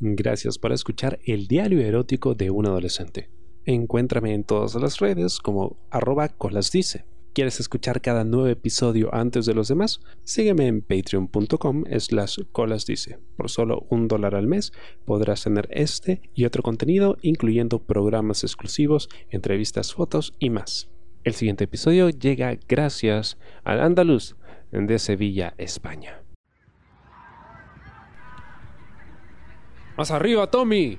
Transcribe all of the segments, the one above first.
Gracias por escuchar el diario erótico de un adolescente. Encuéntrame en todas las redes como arroba colasdice. ¿Quieres escuchar cada nuevo episodio antes de los demás? Sígueme en patreon.com slash colasdice. Por solo un dólar al mes podrás tener este y otro contenido, incluyendo programas exclusivos, entrevistas, fotos y más. El siguiente episodio llega gracias al Andaluz de Sevilla, España. ¡Más arriba, Tommy!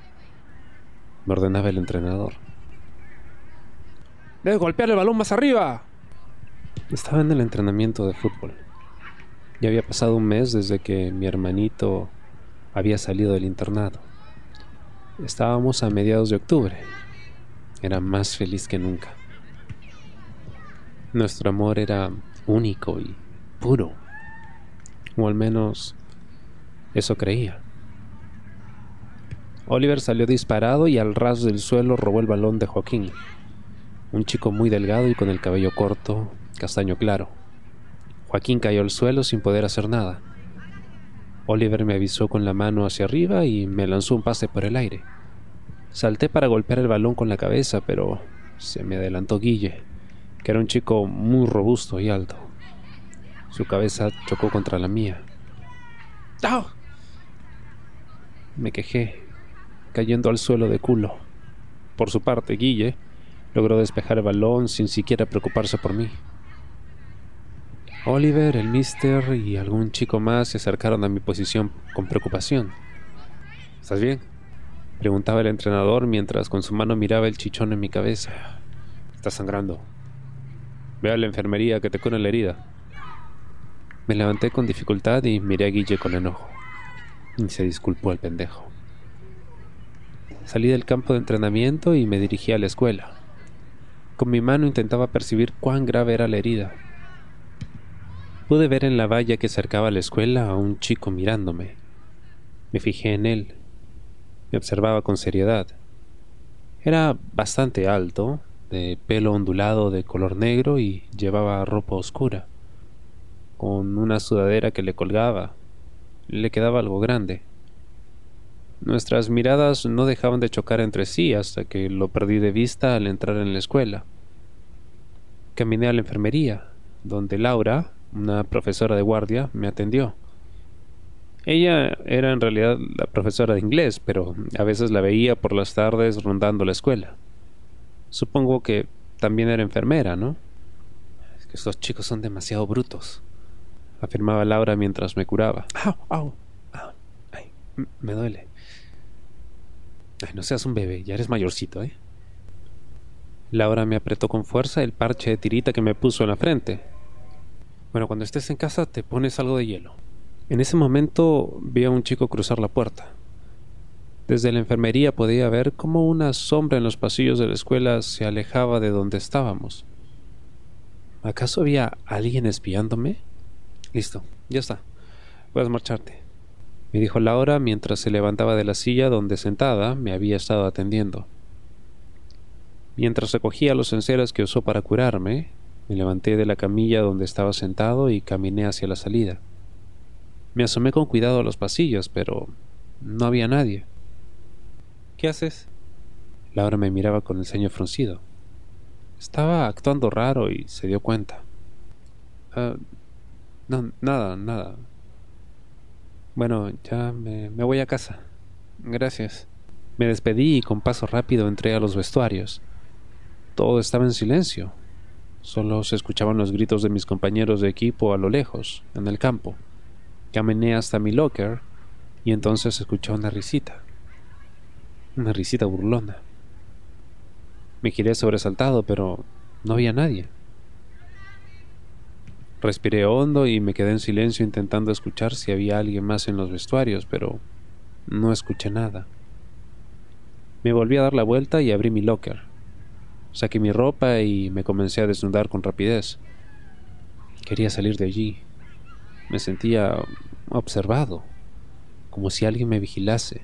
Me ordenaba el entrenador. ¡Debes golpear el balón más arriba! Estaba en el entrenamiento de fútbol. Ya había pasado un mes desde que mi hermanito había salido del internado. Estábamos a mediados de octubre. Era más feliz que nunca. Nuestro amor era único y puro. O al menos eso creía. Oliver salió disparado y al ras del suelo robó el balón de Joaquín, un chico muy delgado y con el cabello corto, castaño claro. Joaquín cayó al suelo sin poder hacer nada. Oliver me avisó con la mano hacia arriba y me lanzó un pase por el aire. Salté para golpear el balón con la cabeza, pero se me adelantó Guille, que era un chico muy robusto y alto. Su cabeza chocó contra la mía. ¡Ah! Me quejé, cayendo al suelo de culo. Por su parte, Guille logró despejar el balón sin siquiera preocuparse por mí. Oliver, el mister y algún chico más se acercaron a mi posición con preocupación. ¿Estás bien? Preguntaba el entrenador mientras con su mano miraba el chichón en mi cabeza. Está sangrando. Ve a la enfermería que te cura la herida. Me levanté con dificultad y miré a Guille con enojo. Y se disculpó el pendejo. Salí del campo de entrenamiento y me dirigí a la escuela. Con mi mano intentaba percibir cuán grave era la herida. Pude ver en la valla que cercaba la escuela a un chico mirándome. Me fijé en él. Me observaba con seriedad. Era bastante alto, de pelo ondulado de color negro y llevaba ropa oscura, con una sudadera que le colgaba. Le quedaba algo grande. Nuestras miradas no dejaban de chocar entre sí hasta que lo perdí de vista al entrar en la escuela. Caminé a la enfermería, donde Laura, una profesora de guardia, me atendió. Ella era en realidad la profesora de inglés, pero a veces la veía por las tardes rondando la escuela. Supongo que también era enfermera, ¿no? Es que estos chicos son demasiado brutos, afirmaba Laura mientras me curaba. ¡Au, au! au ay, me duele. Ay, no seas un bebé, ya eres mayorcito, ¿eh? Laura me apretó con fuerza el parche de tirita que me puso en la frente. Bueno, cuando estés en casa te pones algo de hielo. En ese momento vi a un chico cruzar la puerta. Desde la enfermería podía ver cómo una sombra en los pasillos de la escuela se alejaba de donde estábamos. ¿Acaso había alguien espiándome? Listo, ya está. Puedes marcharte, me dijo Laura mientras se levantaba de la silla donde sentada me había estado atendiendo. Mientras recogía los enceras que usó para curarme, me levanté de la camilla donde estaba sentado y caminé hacia la salida. Me asomé con cuidado a los pasillos, pero no había nadie. ¿Qué haces? Laura me miraba con el ceño fruncido. Estaba actuando raro y se dio cuenta. Ah, no, nada, nada. Bueno, ya me, voy a casa. Gracias. Me despedí y con paso rápido entré a los vestuarios. Todo estaba en silencio. Solo se escuchaban los gritos de mis compañeros de equipo a lo lejos, en el campo. Caminé hasta mi locker y entonces escuché una risita. Una risita burlona. Me giré sobresaltado, pero no había nadie. Respiré hondo y me quedé en silencio intentando escuchar si había alguien más en los vestuarios, pero no escuché nada. Me volví a dar la vuelta y abrí mi locker. Saqué mi ropa y me comencé a desnudar con rapidez. Quería salir de allí. Me sentía observado, como si alguien me vigilase.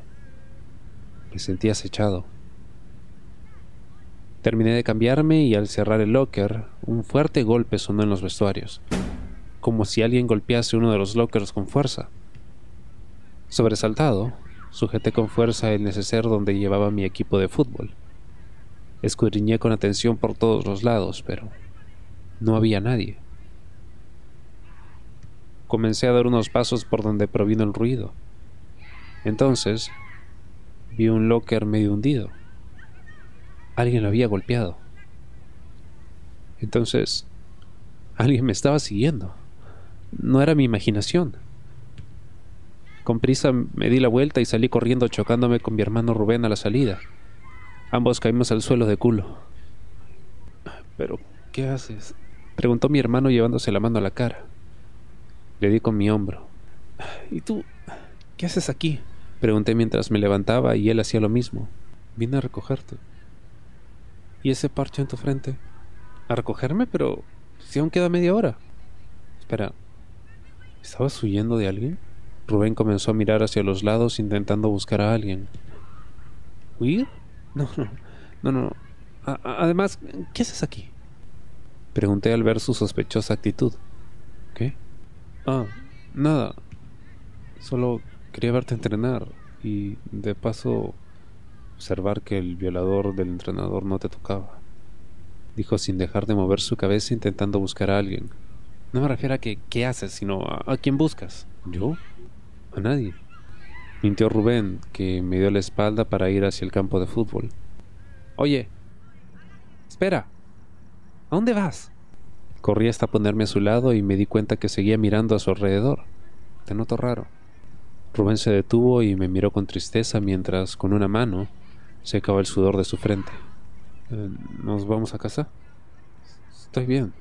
Me sentía acechado. Terminé de cambiarme y al cerrar el locker, un fuerte golpe sonó en los vestuarios, como si alguien golpease uno de los lockers con fuerza. Sobresaltado, Sujeté con fuerza el neceser donde llevaba mi equipo de fútbol. Escudriñé con atención por todos los lados, pero no había nadie. Comencé a dar unos pasos por donde provino el ruido. Entonces vi un locker medio hundido. Alguien lo había golpeado. Entonces, alguien me estaba siguiendo. No era mi imaginación. Con prisa me di la vuelta y salí corriendo chocándome con mi hermano Rubén a la salida. Ambos caímos al suelo de culo. Pero, ¿qué haces? preguntó mi hermano llevándose la mano a la cara. Le di con mi hombro. ¿Y tú? ¿Qué haces aquí? Pregunté mientras me levantaba y él hacía lo mismo. Vine a recogerte. ¿Y ese parche en tu frente? ¿A recogerme? Pero si aún queda media hora. Espera, ¿estabas huyendo de alguien? Rubén comenzó a mirar hacia los lados intentando buscar a alguien. ¿Huir? No, no, no, no. además, ¿qué haces aquí? Pregunté al ver su sospechosa actitud. ¿Qué? Ah, nada. Solo quería verte entrenar y de paso observar que el violador del entrenador no te tocaba. Dijo sin dejar de mover su cabeza intentando buscar a alguien. No me refiero a qué haces, sino a, a quién buscas. ¿Yo? A nadie. Mintió Rubén, que me dio la espalda para ir hacia el campo de fútbol. Oye, espera. ¿A dónde vas? Corrí hasta ponerme a su lado y me di cuenta que seguía mirando a su alrededor. Te noto raro. Rubén se detuvo y me miró con tristeza mientras, con una mano, secaba el sudor de su frente. Eh, ¿Nos vamos a casa? Estoy bien.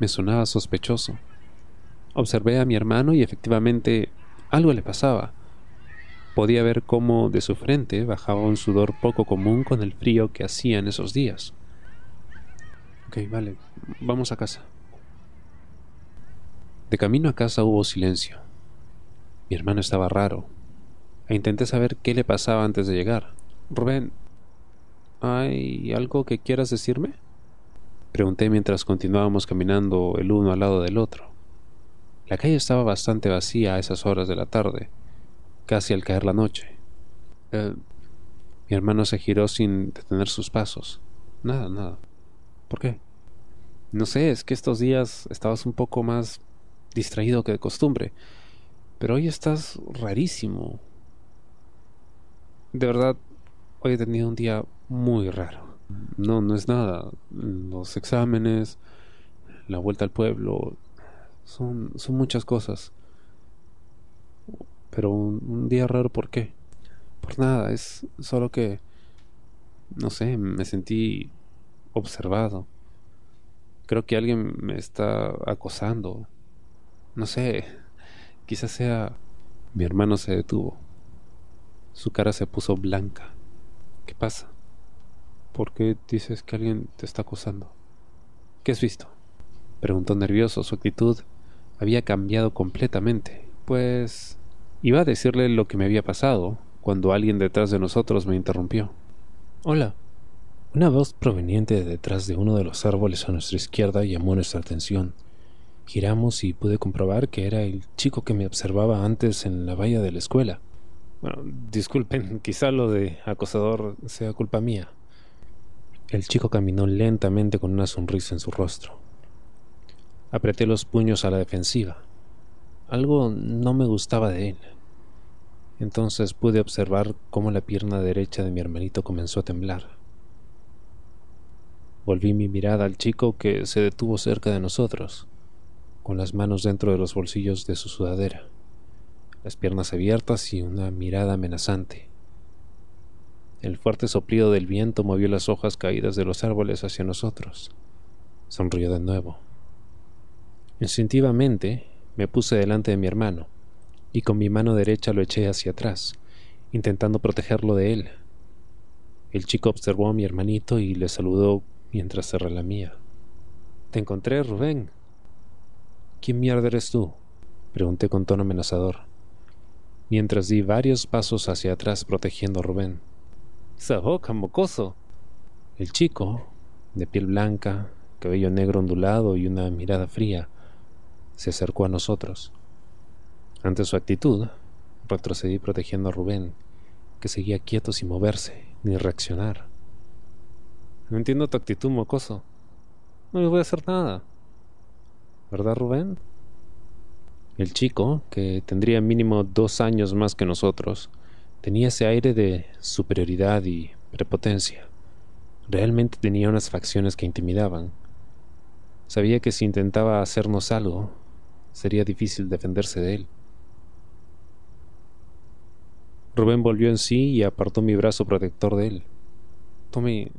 Me sonaba sospechoso. Observé a mi hermano y efectivamente algo le pasaba. Podía ver cómo de su frente bajaba un sudor poco común con el frío que hacía en esos días. Ok, vale, vamos a casa. De camino a casa hubo silencio. Mi hermano estaba raro, e intenté saber qué le pasaba antes de llegar. Rubén, ¿hay algo que quieras decirme? Pregunté mientras continuábamos caminando el uno al lado del otro. La calle estaba bastante vacía a esas horas de la tarde, casi al caer la noche. Eh, mi hermano se giró sin detener sus pasos. Nada, nada. ¿Por qué? No sé, es que estos días estabas un poco más distraído que de costumbre, pero hoy estás rarísimo. De verdad, hoy he tenido un día muy raro. No, no es nada. Los exámenes, la vuelta al pueblo, son, son muchas cosas. Pero un, día raro, ¿por qué? Por nada, es solo que, no sé, me sentí observado. Creo que alguien me está acosando. No sé, quizás sea... Mi hermano se detuvo. Su cara se puso blanca. ¿Qué pasa? ¿Por qué dices que alguien te está acosando? ¿Qué has visto? Preguntó nervioso. Su actitud había cambiado completamente. Pues iba a decirle lo que me había pasado cuando alguien detrás de nosotros me interrumpió. Hola. Una voz proveniente de detrás de uno de los árboles a nuestra izquierda llamó nuestra atención. Giramos y pude comprobar que era el chico que me observaba antes en la valla de la escuela. Bueno, disculpen, quizá lo de acosador sea culpa mía. El chico caminó lentamente con una sonrisa en su rostro. Apreté los puños a la defensiva. Algo no me gustaba de él. Entonces pude observar cómo la pierna derecha de mi hermanito comenzó a temblar. Volví mi mirada al chico que se detuvo cerca de nosotros, con las manos dentro de los bolsillos de su sudadera, las piernas abiertas y una mirada amenazante. El fuerte soplido del viento movió las hojas caídas de los árboles hacia nosotros. Sonrió de nuevo. Instintivamente me puse delante de mi hermano y con mi mano derecha lo eché hacia atrás, intentando protegerlo de él. El chico observó a mi hermanito y le saludó mientras se relamía. Te encontré, Rubén. ¿Quién mierda eres tú? pregunté con tono amenazador, mientras di varios pasos hacia atrás protegiendo a Rubén. Esa boca, mocoso. El chico, de piel blanca, cabello negro ondulado y una mirada fría, se acercó a nosotros. Ante su actitud, Retrocedí protegiendo a Rubén, que seguía quieto sin moverse, ni reaccionar. No entiendo tu actitud, mocoso. No le voy a hacer nada. ¿Verdad, Rubén? El chico, que tendría mínimo dos años más que nosotros, tenía ese aire de superioridad y prepotencia. Realmente tenía unas facciones que intimidaban. Sabía que si intentaba hacernos algo, sería difícil defenderse de él. Rubén volvió en sí y apartó mi brazo protector de él. Tommy,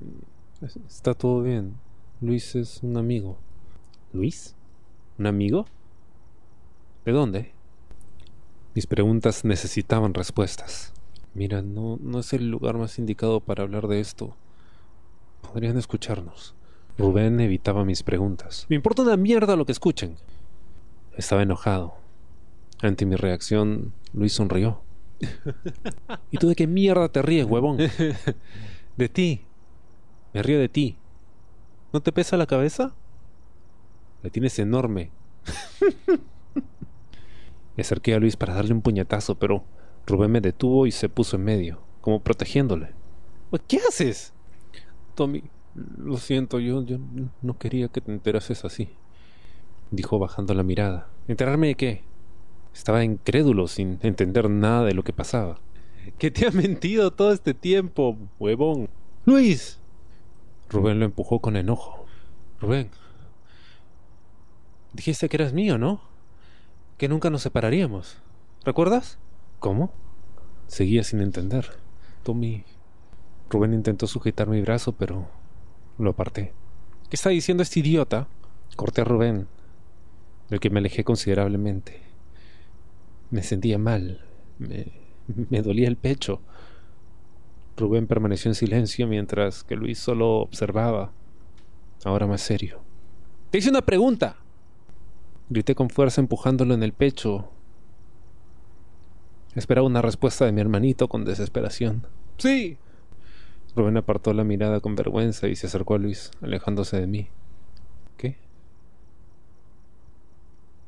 está todo bien. Luis es un amigo. ¿Luis? ¿Un amigo? ¿De dónde? Mis preguntas necesitaban respuestas. Mira, no, no es el lugar más indicado para hablar de esto. Podrían escucharnos. Rubén evitaba mis preguntas. Me importa una mierda lo que escuchen. Estaba enojado. Ante mi reacción, Luis sonrió. ¿Y tú de qué mierda te ríes, huevón? de ti. Me río de ti. ¿No te pesa la cabeza? La tienes enorme. me acerqué a Luis para darle un puñetazo, pero Rubén me detuvo y se puso en medio, como protegiéndole. ¿Qué haces? Tommy, lo siento, yo, yo no quería que te enterases así, dijo bajando la mirada. ¿Enterarme de qué? Estaba incrédulo, sin entender nada de lo que pasaba. ¿Qué te ha mentido todo este tiempo, huevón? Luis. Rubén lo empujó con enojo. Rubén. Dijiste que eras mío, ¿no? Que nunca nos separaríamos. ¿Recuerdas? ¿Cómo? Seguía sin entender. Tommy. Rubén intentó sujetar mi brazo, pero lo aparté. ¿Qué está diciendo este idiota? Corté a Rubén, del que me alejé considerablemente. Me sentía mal. Me, dolía el pecho. Rubén permaneció en silencio mientras que Luis solo observaba, ahora más serio. Te hice una pregunta. Grité con fuerza empujándolo en el pecho. Esperaba una respuesta de mi hermanito con desesperación. Sí. Rubén apartó la mirada con vergüenza y se acercó a Luis, alejándose de mí. ¿Qué?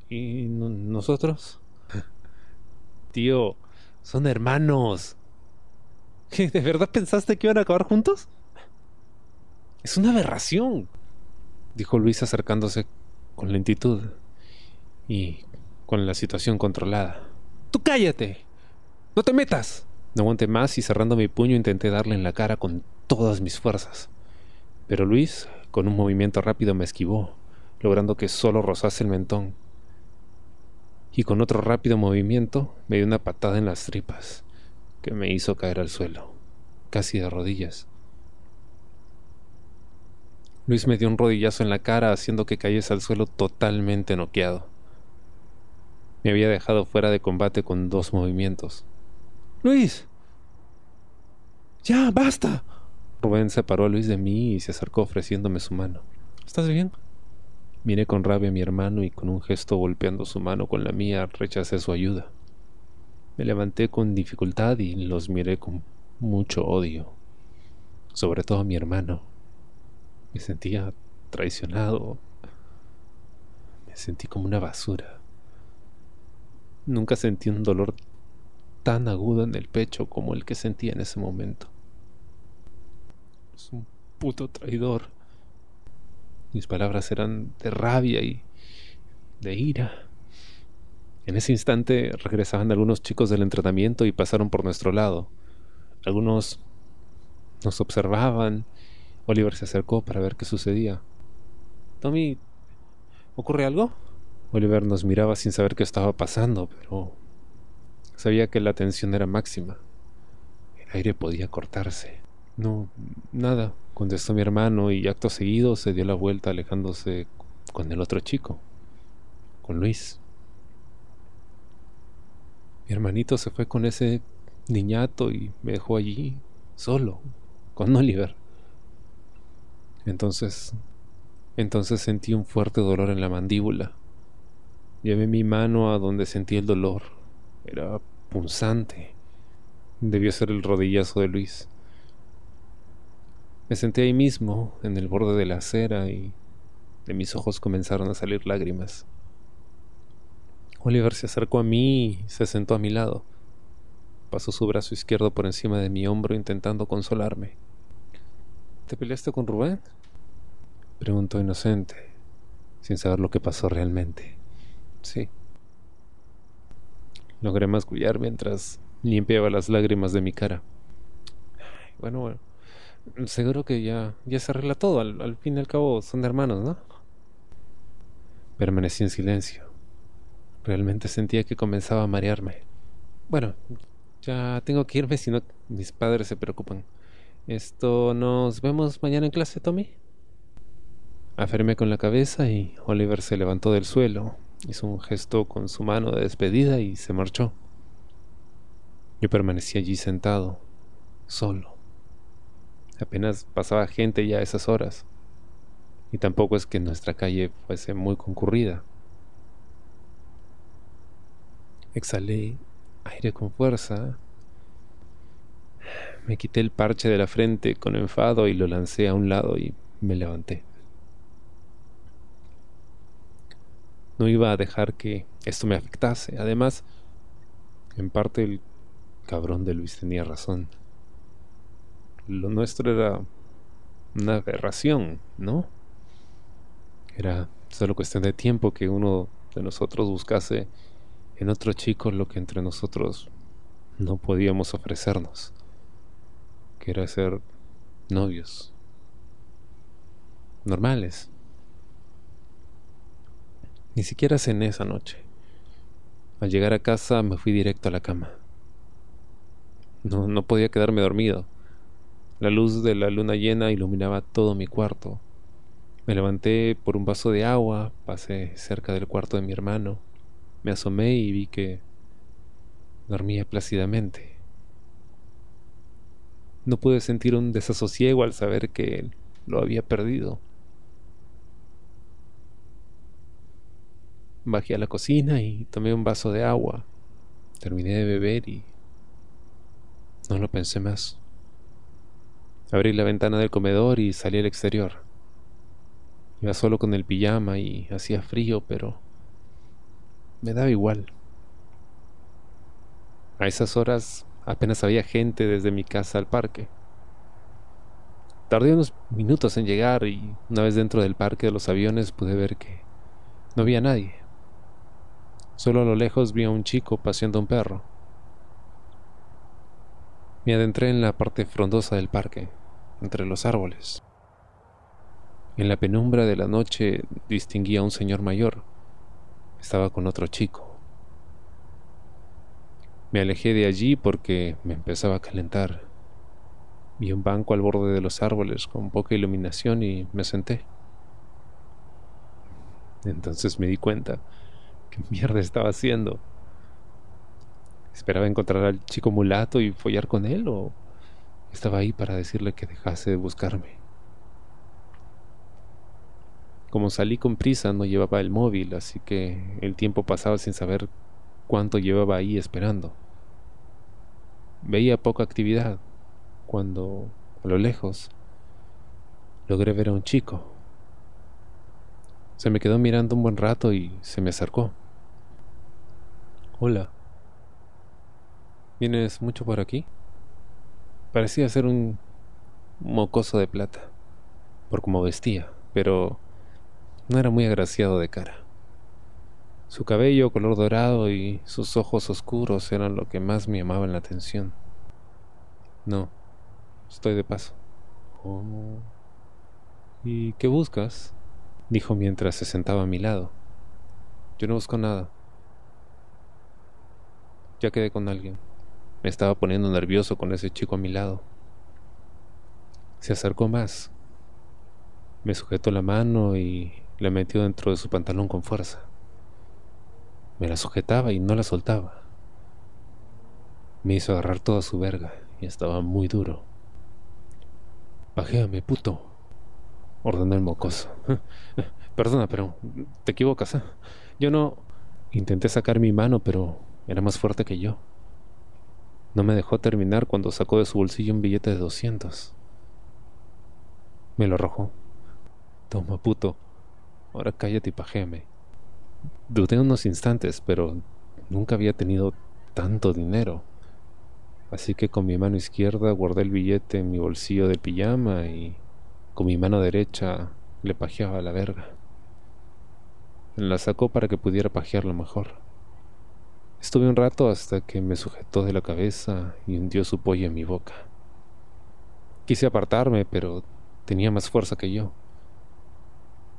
¿Y nosotros? Tío, son hermanos. ¿De verdad pensaste que iban a acabar juntos? Es una aberración, dijo Luis acercándose con lentitud y con la situación controlada. ¡Tú cállate! ¡No te metas! No aguanté más y cerrando mi puño intenté darle en la cara con todas mis fuerzas. Pero Luis, con un movimiento rápido, me esquivó, logrando que solo rozase el mentón y con otro rápido movimiento me dio una patada en las tripas que me hizo caer al suelo, casi de rodillas. Luis me dio un rodillazo en la cara haciendo que cayese al suelo totalmente noqueado. Me había dejado fuera de combate con dos movimientos. Luis. Ya, basta. Rubén separó a Luis de mí y se acercó ofreciéndome su mano. ¿Estás bien? Miré con rabia a mi hermano y con un gesto golpeando su mano con la mía rechacé su ayuda. Me levanté con dificultad y los miré con mucho odio, sobre todo a mi hermano. Me sentía traicionado. Me sentí como una basura. Nunca sentí un dolor tan agudo en el pecho como el que sentía en ese momento. Es un puto traidor. Mis palabras eran de rabia y de ira. En ese instante regresaban algunos chicos del entrenamiento y pasaron por nuestro lado. Algunos nos observaban. Oliver se acercó para ver qué sucedía. Tommy, ¿ocurre algo? Oliver nos miraba sin saber qué estaba pasando, pero sabía que la tensión era máxima. El aire podía cortarse. No, nada, contestó mi hermano y acto seguido se dio la vuelta alejándose con el otro chico, con Luis. Mi hermanito se fue con ese niñato y me dejó allí, solo, con Oliver. Entonces, entonces sentí un fuerte dolor en la mandíbula. Llevé mi mano a donde sentí el dolor. Era punzante. Debió ser el rodillazo de Luis. Me senté ahí mismo, en el borde de la acera, y de mis ojos comenzaron a salir lágrimas. Oliver se acercó a mí y se sentó a mi lado. pasó su brazo izquierdo por encima de mi hombro intentando consolarme. ¿Te peleaste con Rubén? Preguntó inocente, sin saber lo que pasó realmente. Sí. Logré mascullar mientras limpiaba las lágrimas de mi cara. Bueno. Seguro que ya, ya se arregla todo. Al, al fin y al cabo son hermanos, ¿no? Permanecí en silencio. Realmente sentía que comenzaba a marearme. Bueno, ya tengo que irme si no mis padres se preocupan. Esto, ¿nos vemos mañana en clase, Tommy? Afirmé con la cabeza y Oliver se levantó del suelo, hizo un gesto con su mano de despedida y se marchó. Yo permanecí allí sentado, solo. Apenas pasaba gente ya a esas horas, y tampoco es que nuestra calle fuese muy concurrida. Exhalé aire con fuerza. Me quité el parche de la frente con enfado y lo lancé a un lado y me levanté. No iba a dejar que esto me afectase. Además, en parte el cabrón de Luis tenía razón. Lo nuestro era una aberración, ¿no? Era solo cuestión de tiempo que uno de nosotros buscase en otro chico lo que entre nosotros no podíamos ofrecernos, que era ser novios, normales. Ni siquiera cené esa noche. Al llegar a casa me fui directo a la cama. No, no podía quedarme dormido. La luz de la luna llena iluminaba todo mi cuarto. Me levanté por un vaso de agua, pasé cerca del cuarto de mi hermano, me asomé y vi que dormía plácidamente. No pude sentir un desasosiego al saber que lo había perdido. Bajé a la cocina y tomé un vaso de agua. Terminé de beber y no lo pensé más. Abrí la ventana del comedor y salí al exterior. Iba solo con el pijama y hacía frío, pero me daba igual. A esas horas apenas había gente desde mi casa al parque. Tardé unos minutos en llegar y una vez dentro del parque de los aviones pude ver que no había nadie. Solo a lo lejos vi a un chico paseando un perro. Me adentré en la parte frondosa del parque, entre los árboles. En la penumbra de la noche distinguí a un señor mayor. Estaba con otro chico. Me alejé de allí porque me empezaba a calentar. Vi un banco al borde de los árboles con poca iluminación y me senté. Entonces me di cuenta qué mierda estaba haciendo. ¿Esperaba encontrar al chico mulato y follar con él o estaba ahí para decirle que dejase de buscarme? Como salí con prisa no llevaba el móvil, así que el tiempo pasaba sin saber cuánto llevaba ahí esperando. Veía poca actividad cuando, a lo lejos, logré ver a un chico. Se me quedó mirando un buen rato y se me acercó. Hola. ¿Vienes mucho por aquí? Parecía ser un mocoso de plata, por cómo vestía, pero no era muy agraciado de cara. Su cabello color dorado y sus ojos oscuros eran lo que más me llamaban la atención. No, estoy de paso. Oh. ¿Y qué buscas? dijo mientras se sentaba a mi lado. Yo no busco nada. Ya quedé con alguien. Me estaba poniendo nervioso con ese chico a mi lado. Se acercó más. Me sujetó la mano y la metió dentro de su pantalón con fuerza. Me la sujetaba y no la soltaba. Me hizo agarrar toda su verga y estaba muy duro. Bajéame, puto, ordenó el mocoso. Perdona, pero te equivocas. Yo no... Intenté sacar mi mano, pero era más fuerte que yo. No me dejó terminar cuando sacó de su bolsillo un billete de doscientos. Me lo arrojó. Toma, puto, Ahora cállate y pajéame. Dudé unos instantes, pero nunca había tenido tanto dinero. Así que con mi mano izquierda guardé el billete en mi bolsillo de pijama y con mi mano derecha le pajeaba la verga. La sacó para que pudiera pajearlo mejor. Estuve un rato hasta que me sujetó de la cabeza y hundió su pollo en mi boca. Quise apartarme, pero tenía más fuerza que yo.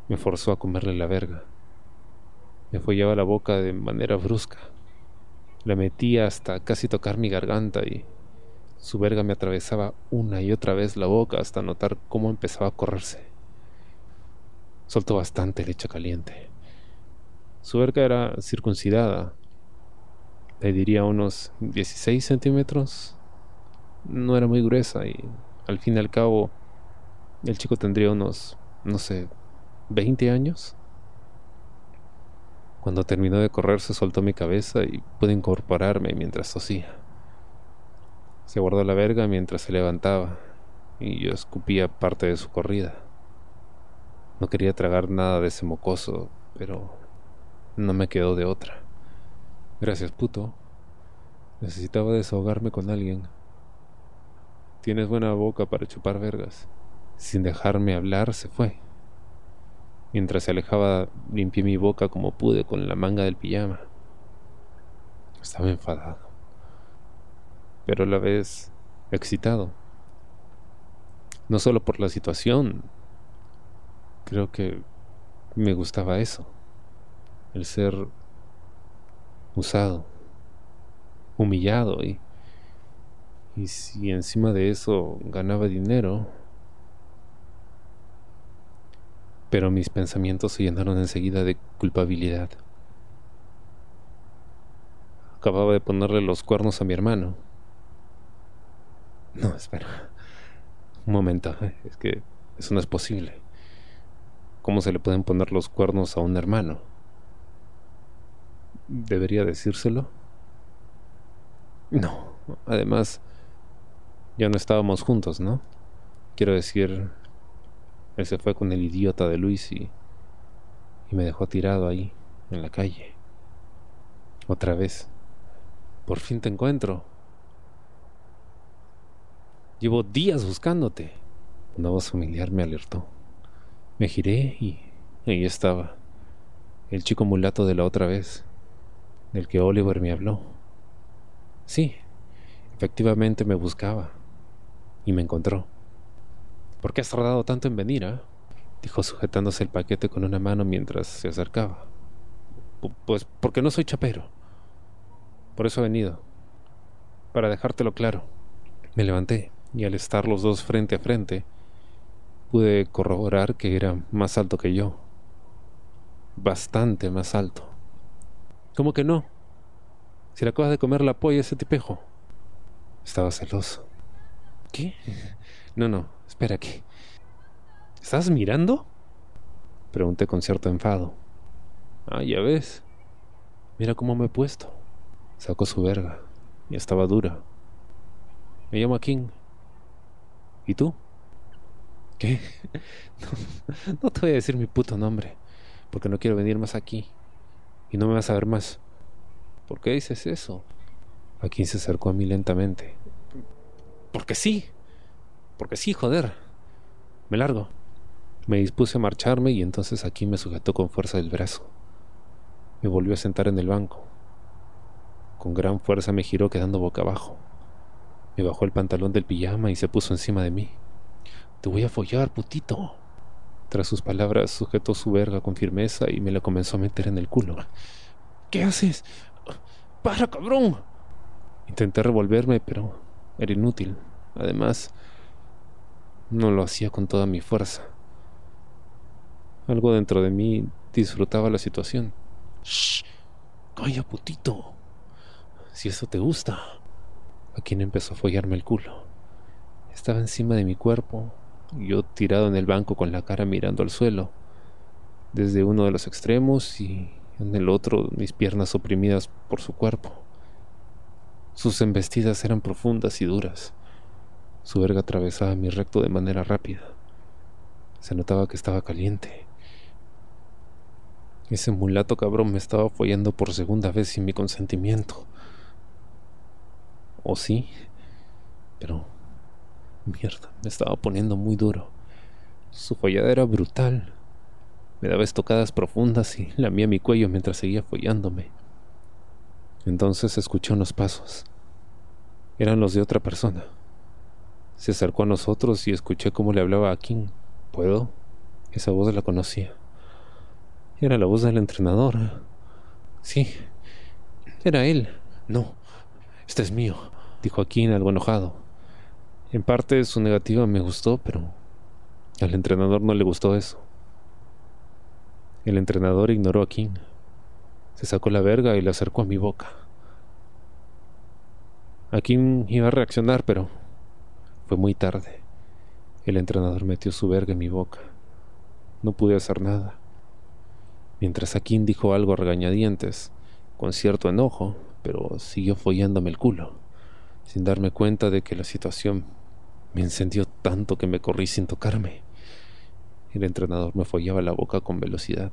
Me forzó a comerle la verga. Me follaba la boca de manera brusca. La metía hasta casi tocar mi garganta y su verga me atravesaba una y otra vez la boca hasta notar cómo empezaba a correrse. Soltó bastante leche caliente. Su verga era circuncidada. Le diría unos 16 centímetros. No era muy gruesa y al fin y al cabo el chico tendría unos, no sé, 20 años. Cuando terminó de correr se soltó mi cabeza y pude incorporarme mientras tosía. Se guardó la verga mientras se levantaba y yo escupía parte de su corrida. No quería tragar nada de ese mocoso, pero no me quedó de otra. Gracias, puto. Necesitaba desahogarme con alguien. Tienes buena boca para chupar vergas. Sin dejarme hablar, se fue. Mientras se alejaba, limpié mi boca como pude con la manga del pijama. Estaba enfadado, pero a la vez excitado. No solo por la situación, creo que me gustaba eso, el ser usado, humillado y, y si encima de eso ganaba dinero, pero mis pensamientos se llenaron enseguida de culpabilidad. Acababa de ponerle los cuernos a mi hermano. No, espera. Un momento, eh, es que eso no es posible. ¿Cómo se le pueden poner los cuernos a un hermano? ¿Debería decírselo? No, además, ya no estábamos juntos, ¿no? Quiero decir, él se fue con el idiota de Luis y, y me dejó tirado ahí, en la calle. Otra vez. Por fin te encuentro. Llevo días buscándote. Una voz familiar me alertó. Me giré y ahí estaba. El chico mulato de la otra vez, del que Oliver me habló. Sí, efectivamente me buscaba y me encontró. ¿Por qué has tardado tanto en venir, ah? dijo sujetándose el paquete con una mano mientras se acercaba. Pues porque no soy chapero. Por eso he venido. Para dejártelo claro. Me levanté y al estar los dos frente a frente, pude corroborar que era más alto que yo. Bastante más alto. ¿Cómo que no? Si le acabas de comer la polla a ese tipejo. Estaba celoso. ¿Qué? No, no, espera aquí. ¿Estás mirando? Pregunté con cierto enfado. Ah, ya ves. Mira cómo me he puesto. Sacó su verga y estaba dura. Me llamo King. ¿Y tú? ¿Qué? No, no, te voy a decir mi puto nombre, porque no quiero venir más aquí. Y no me vas a ver más. ¿Por qué dices eso? King se acercó a mí lentamente. Porque sí. Porque sí, joder. Me largo. Me dispuse a marcharme y entonces aquí me sujetó con fuerza del brazo. Me volvió a sentar en el banco. Con gran fuerza me giró quedando boca abajo. Me bajó el pantalón del pijama y se puso encima de mí. Te voy a follar, putito. Tras sus palabras sujetó su verga con firmeza y me la comenzó a meter en el culo. ¿Qué haces? ¡Para, cabrón! Intenté revolverme, pero era inútil. Además, no lo hacía con toda mi fuerza. Algo dentro de mí disfrutaba la situación. ¡Shh! ¡Calla, putito! Si eso te gusta. A quien empezó a follarme el culo. Estaba encima de mi cuerpo, yo tirado en el banco con la cara mirando al suelo, desde uno de los extremos y en el otro mis piernas oprimidas por su cuerpo. Sus embestidas eran profundas y duras. Su verga atravesaba mi recto de manera rápida. Se notaba que estaba caliente. Ese mulato cabrón me estaba follando por segunda vez sin mi consentimiento. ¿O sí? pero... Mierda, me estaba poniendo muy duro. Su follada era brutal. Me daba estocadas profundas y lamía mi cuello mientras seguía follándome. Entonces escuché unos pasos. Eran los de otra persona. Se acercó a nosotros y escuché cómo le hablaba a King. ¿Puedo? Esa voz la conocía. Era la voz del entrenador. Sí, era él. No, este es mío, dijo Akin algo enojado. En parte su negativa me gustó, pero al entrenador no le gustó eso. El entrenador ignoró a King. Se sacó la verga y la acercó a mi boca. Akin iba a reaccionar, pero fue muy tarde. El entrenador metió su verga en mi boca. No pude hacer nada. Mientras Akin dijo algo a regañadientes, con cierto enojo, pero siguió follándome el culo, sin darme cuenta de que la situación me encendió tanto que me corrí sin tocarme. El entrenador me follaba la boca con velocidad.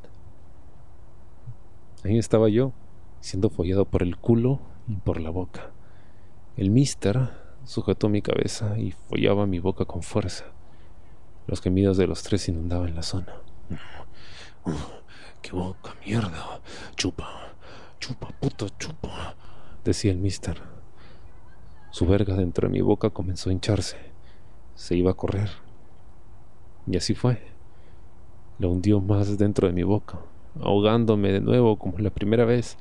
Ahí estaba yo, siendo follado por el culo y por la boca. El mister sujetó mi cabeza y follaba mi boca con fuerza. Los gemidos de los tres inundaban la zona. ¡Qué boca, mierda! ¡Chupa! Chupa, puto, chupa, decía el mister. Su verga dentro de mi boca comenzó a hincharse. Se iba a correr. Y así fue. La hundió más dentro de mi boca, ahogándome de nuevo como la primera vez.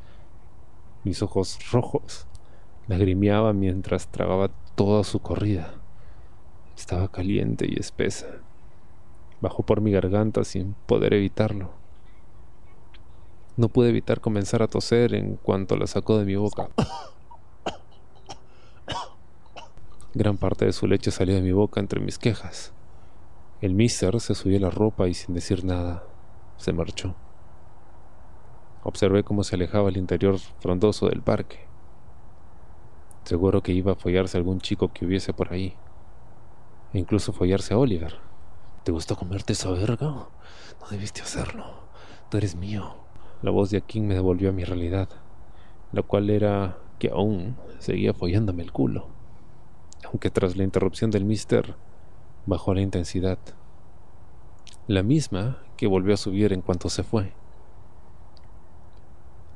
Mis ojos rojos lagrimeaban mientras tragaba toda su corrida. Estaba caliente y espesa. Bajó por mi garganta sin poder evitarlo. No pude evitar comenzar a toser en cuanto la sacó de mi boca. Gran parte de su leche salió de mi boca entre mis quejas. El mister se subió la ropa y sin decir nada, se marchó. Observé cómo se alejaba el interior frondoso del parque. Seguro que iba a follarse algún chico que hubiese por ahí. E incluso follarse a Oliver. ¿Te gustó comerte esa verga? No debiste hacerlo. Tú eres mío. La voz de Akin me devolvió a mi realidad, la cual era que aún seguía follándome el culo, aunque tras la interrupción del mister bajó la intensidad, la misma que volvió a subir en cuanto se fue.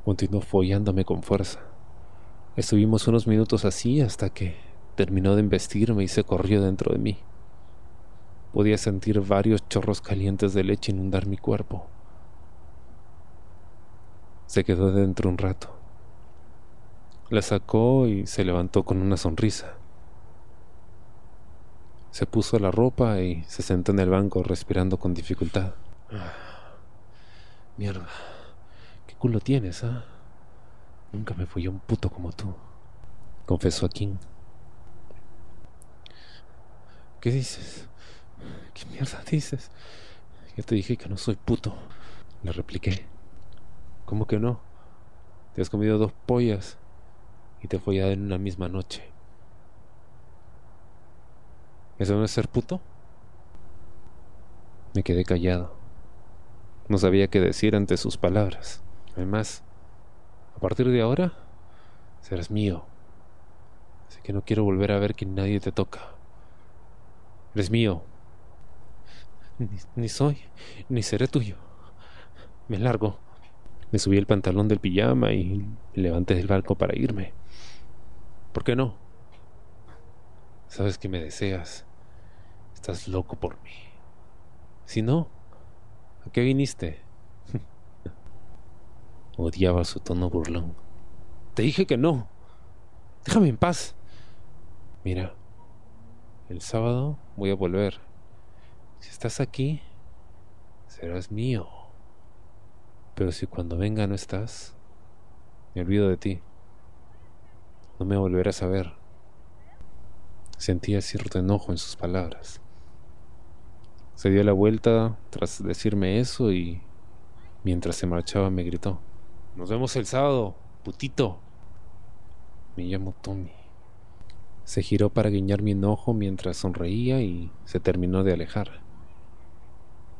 Continuó follándome con fuerza. Estuvimos unos minutos así hasta que terminó de embestirme y se corrió dentro de mí. Podía sentir varios chorros calientes de leche inundar mi cuerpo. Se quedó dentro un rato. La sacó y se levantó con una sonrisa. Se puso la ropa y se sentó en el banco respirando con dificultad. mierda, ¿qué culo tienes, ah? Nunca me fui un puto como tú, confesó a King. ¿Qué dices? ¿Qué mierda dices? Ya te dije que no soy puto, le repliqué. ¿Cómo que no? Te has comido dos pollas y te follado en una misma noche. ¿Eso no es ser puto? Me quedé callado. No sabía qué decir ante sus palabras. Además, a partir de ahora, serás mío. Así que no quiero volver a ver que nadie te toca. Eres mío. Ni, soy, ni seré tuyo. Me largo. Me subí el pantalón del pijama y me levanté del barco para irme. ¿Por qué no? Sabes que me deseas. Estás loco por mí. Si no, ¿a qué viniste? Odiaba su tono burlón. Te dije que no. Déjame en paz. Mira, el sábado voy a volver. Si estás aquí, serás mío. Pero si cuando venga no estás, me olvido de ti. No me volverás a ver. Sentía cierto enojo en sus palabras. Se dio la vuelta tras decirme eso y mientras se marchaba me gritó. Nos vemos el sábado, putito. Me llamo Tommy. Se giró para guiñar mi enojo mientras sonreía y se terminó de alejar.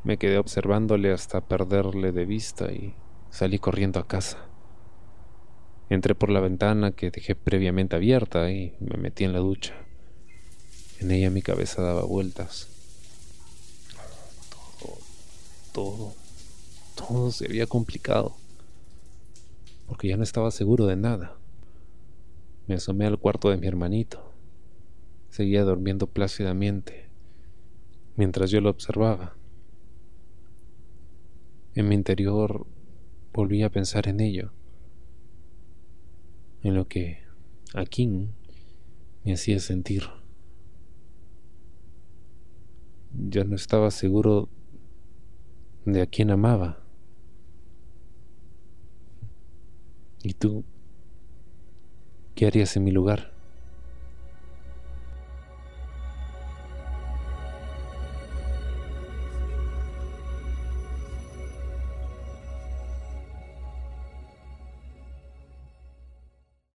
Me quedé observándole hasta perderle de vista y salí corriendo a casa. Entré por la ventana que dejé previamente abierta y me metí en la ducha. En ella mi cabeza daba vueltas. Todo, todo, todo se había complicado. Porque ya no estaba seguro de nada. Me asomé al cuarto de mi hermanito. Seguía durmiendo plácidamente mientras yo lo observaba. En mi interior volví a pensar en ello, en lo que a King me hacía sentir. Yo no estaba seguro de a quién amaba. ¿Y tú qué harías en mi lugar?